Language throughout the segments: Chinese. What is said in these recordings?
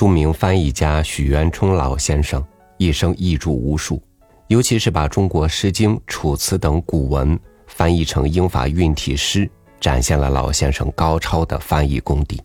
著名翻译家许渊冲老先生一生译著无数，尤其是把中国《诗经》《楚辞》等古文翻译成英法韵体诗，展现了老先生高超的翻译功底。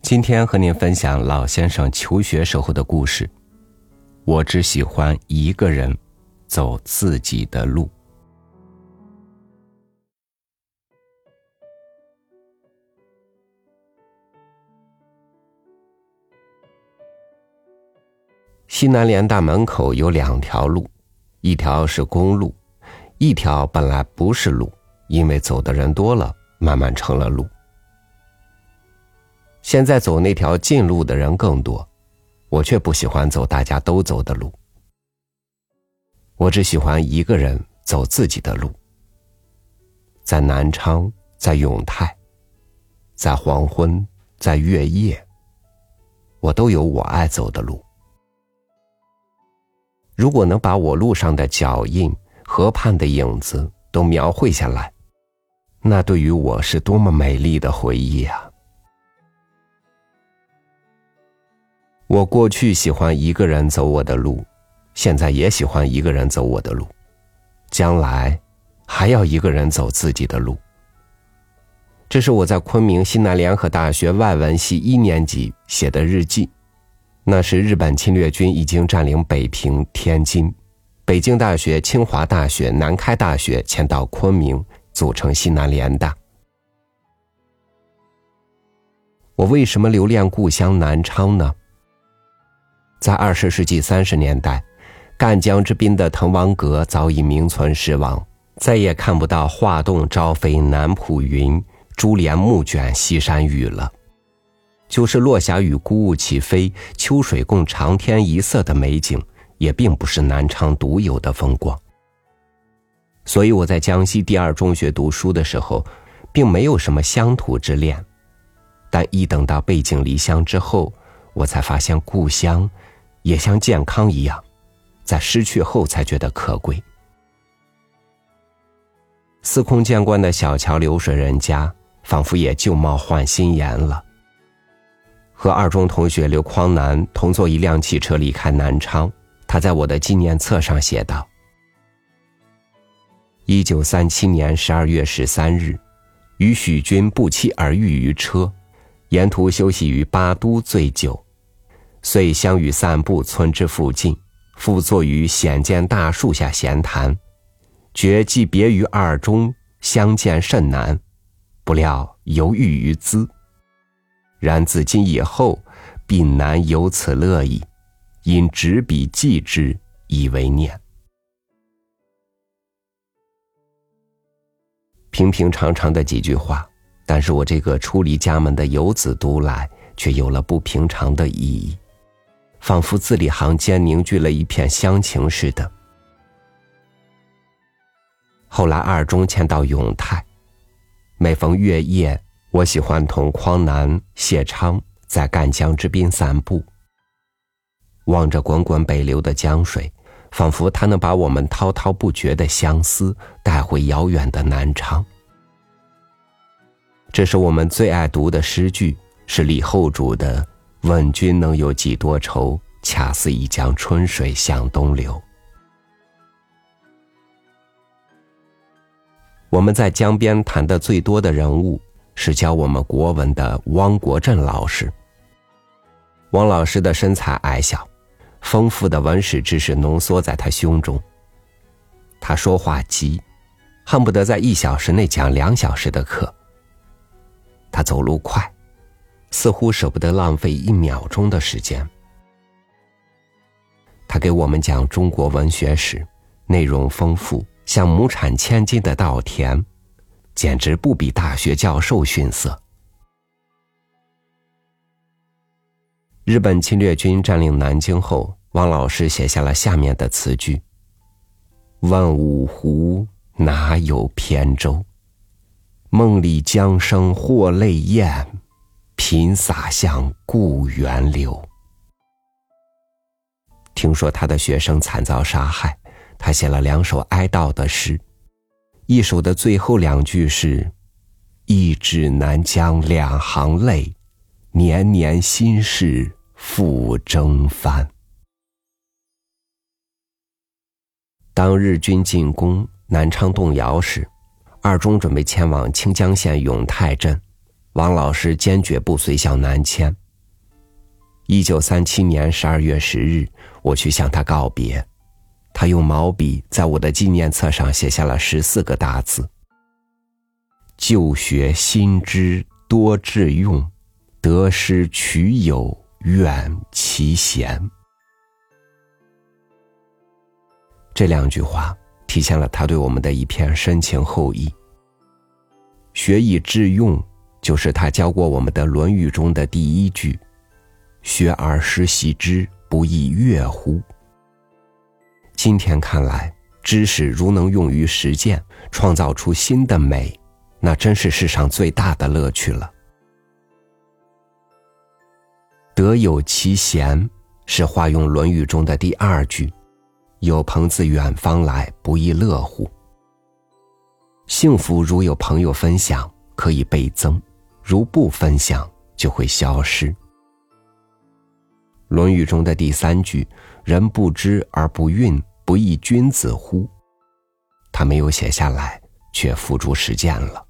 今天和您分享老先生求学时候的故事。我只喜欢一个人走自己的路。西南联大门口有两条路，一条是公路，一条本来不是路，因为走的人多了，慢慢成了路。现在走那条近路的人更多，我却不喜欢走大家都走的路。我只喜欢一个人走自己的路。在南昌，在永泰，在黄昏，在月夜，我都有我爱走的路。如果能把我路上的脚印、河畔的影子都描绘下来，那对于我是多么美丽的回忆啊！我过去喜欢一个人走我的路，现在也喜欢一个人走我的路，将来还要一个人走自己的路。这是我在昆明西南联合大学外文系一年级写的日记，那时日本侵略军已经占领北平、天津，北京大学、清华大学、南开大学迁到昆明，组成西南联大。我为什么留恋故乡南昌呢？在二十世纪三十年代，赣江之滨的滕王阁早已名存实亡，再也看不到“画栋朝飞南浦云，珠帘暮卷西山雨”了。就是落霞与孤鹜齐飞，秋水共长天一色的美景，也并不是南昌独有的风光。所以我在江西第二中学读书的时候，并没有什么乡土之恋，但一等到背井离乡之后，我才发现故乡。也像健康一样，在失去后才觉得可贵。司空见惯的小桥流水人家，仿佛也旧貌换新颜了。和二中同学刘匡南同坐一辆汽车离开南昌，他在我的纪念册上写道：“一九三七年十二月十三日，与许君不期而遇于车，沿途休息于八都醉酒。”遂相与散步村之附近，复坐于显见大树下闲谈，觉既别于二中，相见甚难，不料犹豫于兹。然自今以后，必难有此乐矣。因执笔记之，以为念。平平常常的几句话，但是我这个出离家门的游子读来，却有了不平常的意义。仿佛字里行间凝聚了一片乡情似的。后来二中迁到永泰，每逢月夜，我喜欢同匡南、谢昌在赣江之滨散步，望着滚滚北流的江水，仿佛它能把我们滔滔不绝的相思带回遥远的南昌。这是我们最爱读的诗句，是李后主的。问君能有几多愁？恰似一江春水向东流。我们在江边谈的最多的人物是教我们国文的汪国振老师。汪老师的身材矮小，丰富的文史知识浓缩在他胸中。他说话急，恨不得在一小时内讲两小时的课。他走路快。似乎舍不得浪费一秒钟的时间。他给我们讲中国文学史，内容丰富，像亩产千金的稻田，简直不比大学教授逊色。日本侵略军占领南京后，汪老师写下了下面的词句：“问五湖哪有扁舟？梦里江声或泪咽。”频洒向故园流。听说他的学生惨遭杀害，他写了两首哀悼的诗，一首的最后两句是：“一纸南江两行泪，年年心事复征帆。当日军进攻南昌动摇时，二中准备前往清江县永泰镇，王老师坚决不随校南迁。一九三七年十二月十日，我去向他告别，他用毛笔在我的纪念册上写下了十四个大字：“就学新知多致用，得失取友远其贤。”这两句话体现了他对我们的一片深情厚谊。学以致用，就是他教过我们的《论语》中的第一句。学而时习之，不亦乐乎？今天看来，知识如能用于实践，创造出新的美，那真是世上最大的乐趣了。德有其贤，是化用《论语》中的第二句：“有朋自远方来，不亦乐乎？”幸福如有朋友分享，可以倍增；如不分享，就会消失。《论语》中的第三句“人不知而不愠，不亦君子乎？”他没有写下来，却付诸实践了。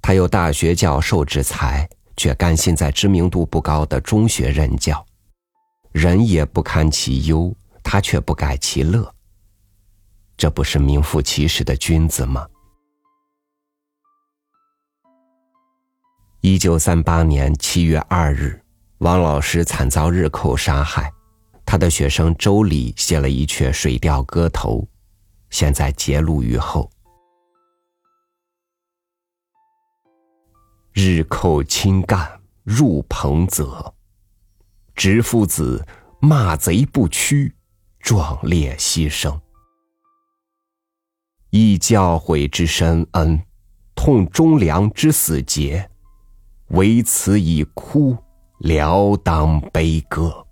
他有大学教授之才，却甘心在知名度不高的中学任教。人也不堪其忧，他却不改其乐。这不是名副其实的君子吗？一九三八年七月二日。王老师惨遭日寇杀害，他的学生周礼写了一阙《水调歌头》，现在揭露于后。日寇侵干入彭泽，执夫子骂贼不屈，壮烈牺牲，忆教诲之深恩，痛忠良之死节，唯此以哭。聊当悲歌，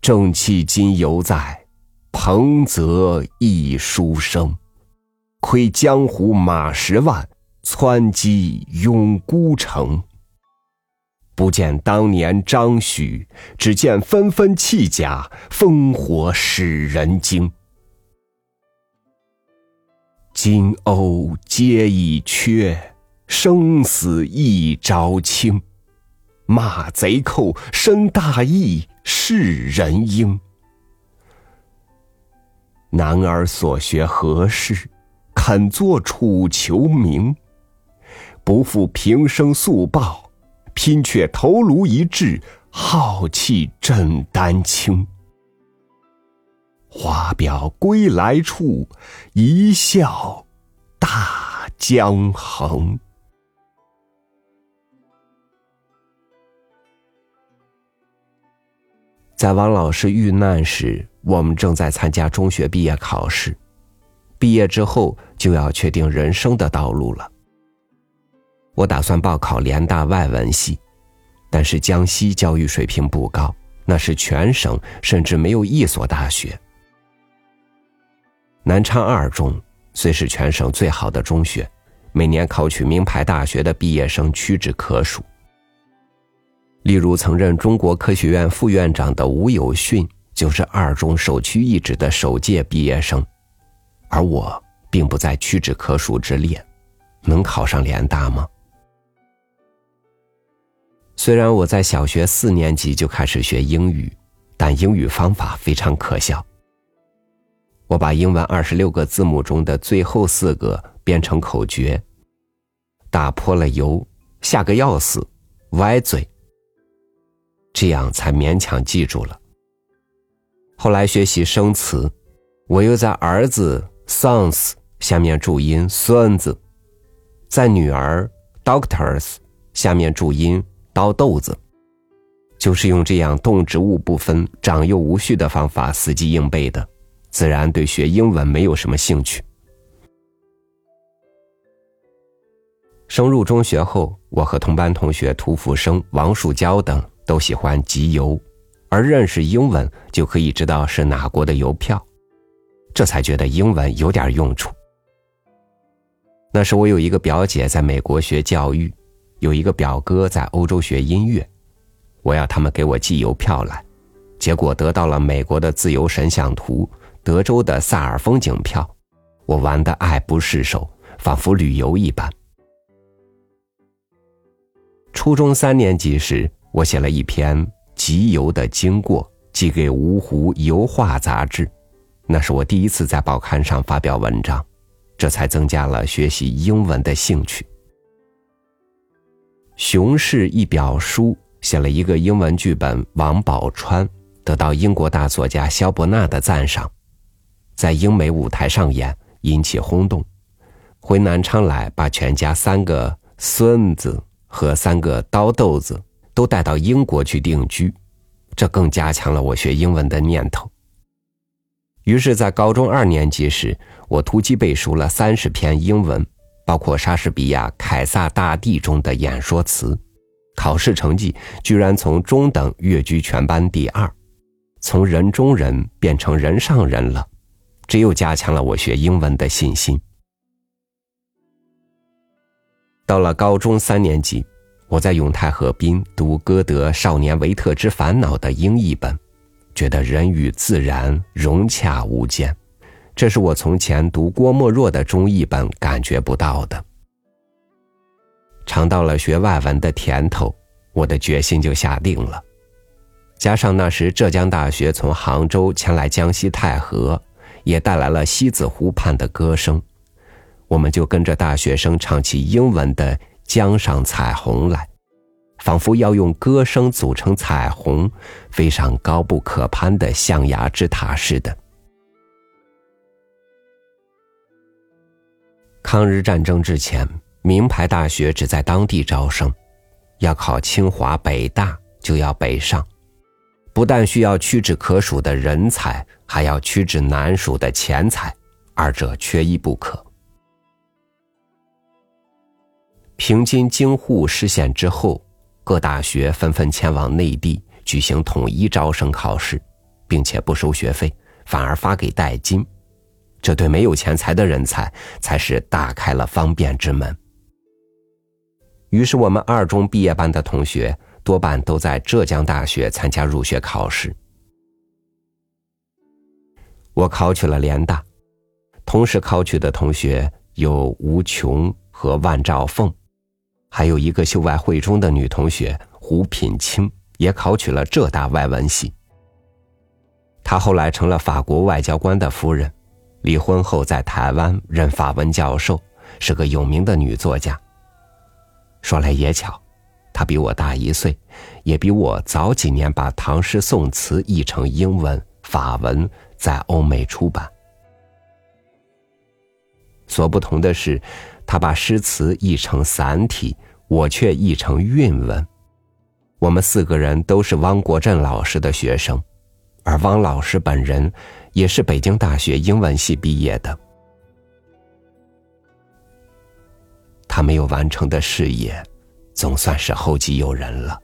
正气今犹在，彭泽亦书生。窥江湖马十万，窜击永孤城。不见当年张许，只见纷纷弃甲，烽火使人惊。金瓯皆已缺，生死一朝清。骂贼寇生大义，是人应。男儿所学何事？肯作楚囚名？不负平生素报，拼却头颅一掷，浩气震丹青。花表归来处，一笑大江横。在王老师遇难时，我们正在参加中学毕业考试。毕业之后就要确定人生的道路了。我打算报考联大外文系，但是江西教育水平不高，那是全省甚至没有一所大学。南昌二中虽是全省最好的中学，每年考取名牌大学的毕业生屈指可数。例如，曾任中国科学院副院长的吴有训，就是二中首屈一指的首届毕业生，而我并不在屈指可数之列，能考上联大吗？虽然我在小学四年级就开始学英语，但英语方法非常可笑。我把英文二十六个字母中的最后四个编成口诀：打破了油，吓个要死，歪嘴。这样才勉强记住了。后来学习生词，我又在儿子 sons 下面注音孙子，在女儿 doctors 下面注音刀豆子，就是用这样动植物不分、长幼无序的方法死记硬背的，自然对学英文没有什么兴趣。升入中学后，我和同班同学涂福生、王树娇等。都喜欢集邮，而认识英文就可以知道是哪国的邮票，这才觉得英文有点用处。那时我有一个表姐在美国学教育，有一个表哥在欧洲学音乐，我要他们给我寄邮票来，结果得到了美国的自由神像图、德州的萨尔风景票，我玩的爱不释手，仿佛旅游一般。初中三年级时，我写了一篇集邮的经过，寄给芜湖油画杂志，那是我第一次在报刊上发表文章，这才增加了学习英文的兴趣。熊市一表书写了一个英文剧本《王宝钏》，得到英国大作家萧伯纳的赞赏，在英美舞台上演，引起轰动。回南昌来，把全家三个孙子。和三个刀豆子都带到英国去定居，这更加强了我学英文的念头。于是，在高中二年级时，我突击背熟了三十篇英文，包括莎士比亚《凯撒大帝》中的演说词。考试成绩居然从中等跃居全班第二，从人中人变成人上人了，这又加强了我学英文的信心。到了高中三年级，我在永泰河滨读歌德《少年维特之烦恼》的英译本，觉得人与自然融洽无间，这是我从前读郭沫若的中译本感觉不到的。尝到了学外文的甜头，我的决心就下定了。加上那时浙江大学从杭州前来江西太和，也带来了西子湖畔的歌声。我们就跟着大学生唱起英文的《江上彩虹》来，仿佛要用歌声组成彩虹，飞上高不可攀的象牙之塔似的。抗日战争之前，名牌大学只在当地招生，要考清华、北大就要北上，不但需要屈指可数的人才，还要屈指难数的钱财，二者缺一不可。平津京沪失陷之后，各大学纷纷迁往内地举行统一招生考试，并且不收学费，反而发给代金。这对没有钱财的人才才是打开了方便之门。于是，我们二中毕业班的同学多半都在浙江大学参加入学考试。我考取了联大，同时考取的同学有吴琼和万兆凤。还有一个秀外慧中的女同学胡品清，也考取了浙大外文系。她后来成了法国外交官的夫人，离婚后在台湾任法文教授，是个有名的女作家。说来也巧，她比我大一岁，也比我早几年把唐诗宋词译成英文、法文，在欧美出版。所不同的是。他把诗词译成散体，我却译成韵文。我们四个人都是汪国振老师的学生，而汪老师本人也是北京大学英文系毕业的。他没有完成的事业，总算是后继有人了。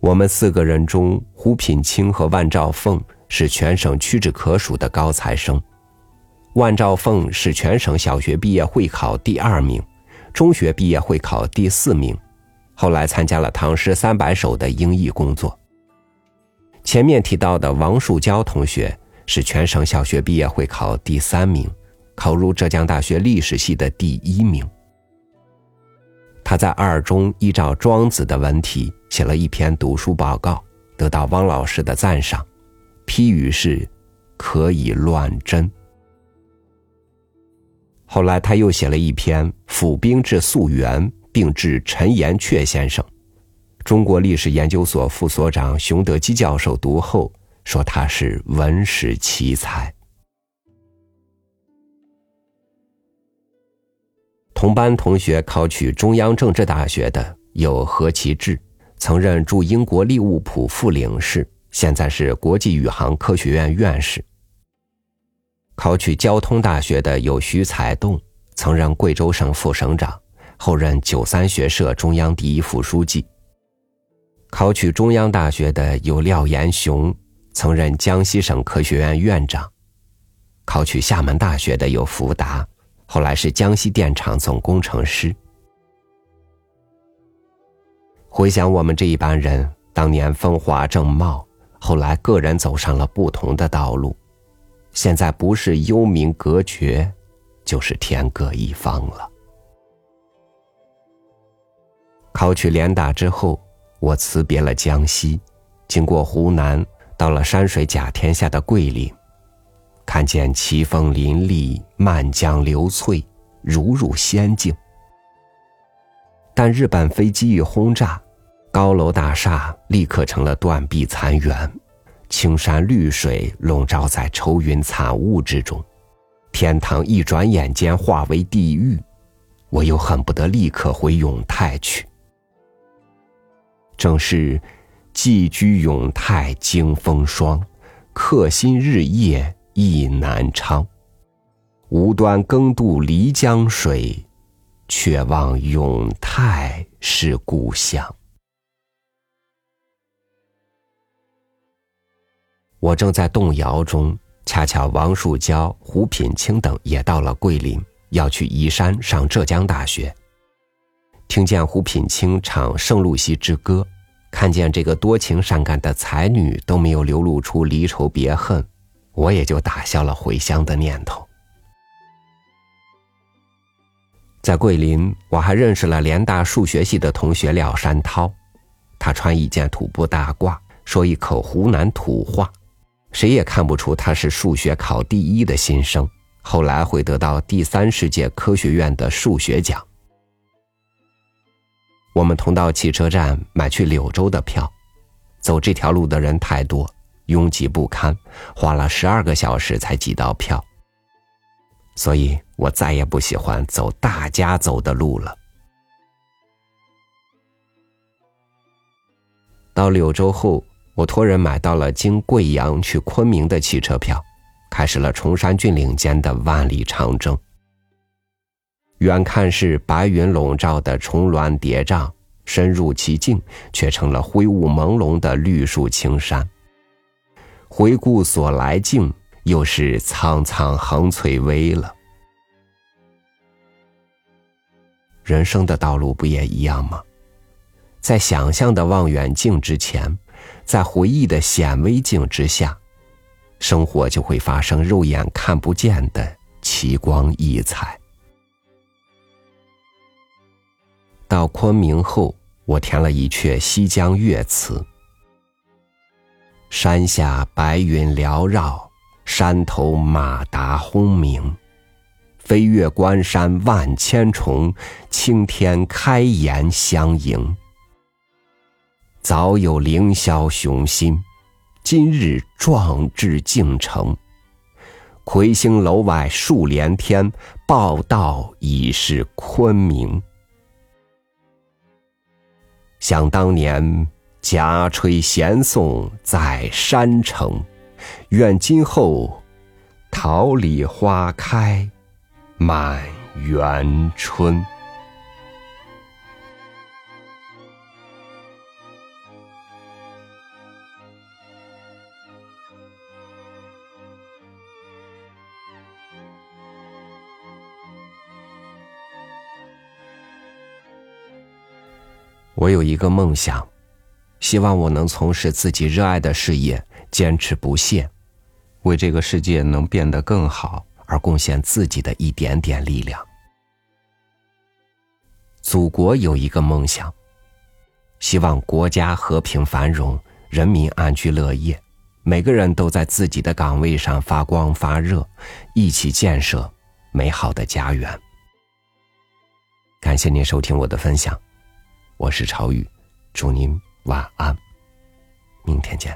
我们四个人中，胡品清和万兆凤。是全省屈指可数的高材生，万兆凤是全省小学毕业会考第二名，中学毕业会考第四名，后来参加了《唐诗三百首》的英译工作。前面提到的王树娇同学是全省小学毕业会考第三名，考入浙江大学历史系的第一名。他在二中依照庄子的文体写了一篇读书报告，得到汪老师的赞赏。批语是，可以乱真。后来他又写了一篇《府兵至溯源》，并致陈寅恪先生。中国历史研究所副所长熊德基教授读后说他是文史奇才。同班同学考取中央政治大学的有何其志，曾任驻英国利物浦副领事。现在是国际宇航科学院院士。考取交通大学的有徐才栋，曾任贵州省副省长，后任九三学社中央第一副书记。考取中央大学的有廖延雄，曾任江西省科学院院长。考取厦门大学的有福达，后来是江西电厂总工程师。回想我们这一班人当年风华正茂，后来个人走上了不同的道路，现在不是幽冥隔绝，就是天各一方了。考取联大之后，我辞别了江西，经过湖南，到了山水甲天下的桂林，看见奇峰林立、漫江流翠，如入仙境。但日本飞机一轰炸，高楼大厦立刻成了断壁残垣，青山绿水笼罩在愁云惨雾之中，天堂一转眼间化为地狱，我又恨不得立刻回永泰去。正是寄居永泰经风霜，客心日夜意难昌。无端更渡漓江水。却望永泰是故乡。我正在动摇中，恰巧王树娇、胡品清等也到了桂林，要去宜山上浙江大学。听见胡品清唱《圣露西之歌》，看见这个多情善感的才女都没有流露出离愁别恨，我也就打消了回乡的念头。在桂林，我还认识了联大数学系的同学廖山涛，他穿一件土布大褂，说一口湖南土话，谁也看不出他是数学考第一的新生。后来会得到第三世界科学院的数学奖。我们同到汽车站买去柳州的票，走这条路的人太多，拥挤不堪，花了十二个小时才挤到票。所以我再也不喜欢走大家走的路了。到柳州后，我托人买到了经贵阳去昆明的汽车票，开始了崇山峻岭间的万里长征。远看是白云笼罩的重峦叠嶂，深入其境，却成了灰雾朦胧的绿树青山。回顾所来径。又是苍苍横翠微了。人生的道路不也一样吗？在想象的望远镜之前，在回忆的显微镜之下，生活就会发生肉眼看不见的奇光异彩。到昆明后，我填了一阙《西江月》词：山下白云缭绕。山头马达轰鸣，飞越关山万千重，青天开颜相迎。早有凌霄雄心，今日壮志竟成。魁星楼外数连天，报道已是昆明。想当年，夹吹弦颂在山城。愿今后桃李花开满园春。我有一个梦想，希望我能从事自己热爱的事业。坚持不懈，为这个世界能变得更好而贡献自己的一点点力量。祖国有一个梦想，希望国家和平繁荣，人民安居乐业，每个人都在自己的岗位上发光发热，一起建设美好的家园。感谢您收听我的分享，我是朝雨，祝您晚安，明天见。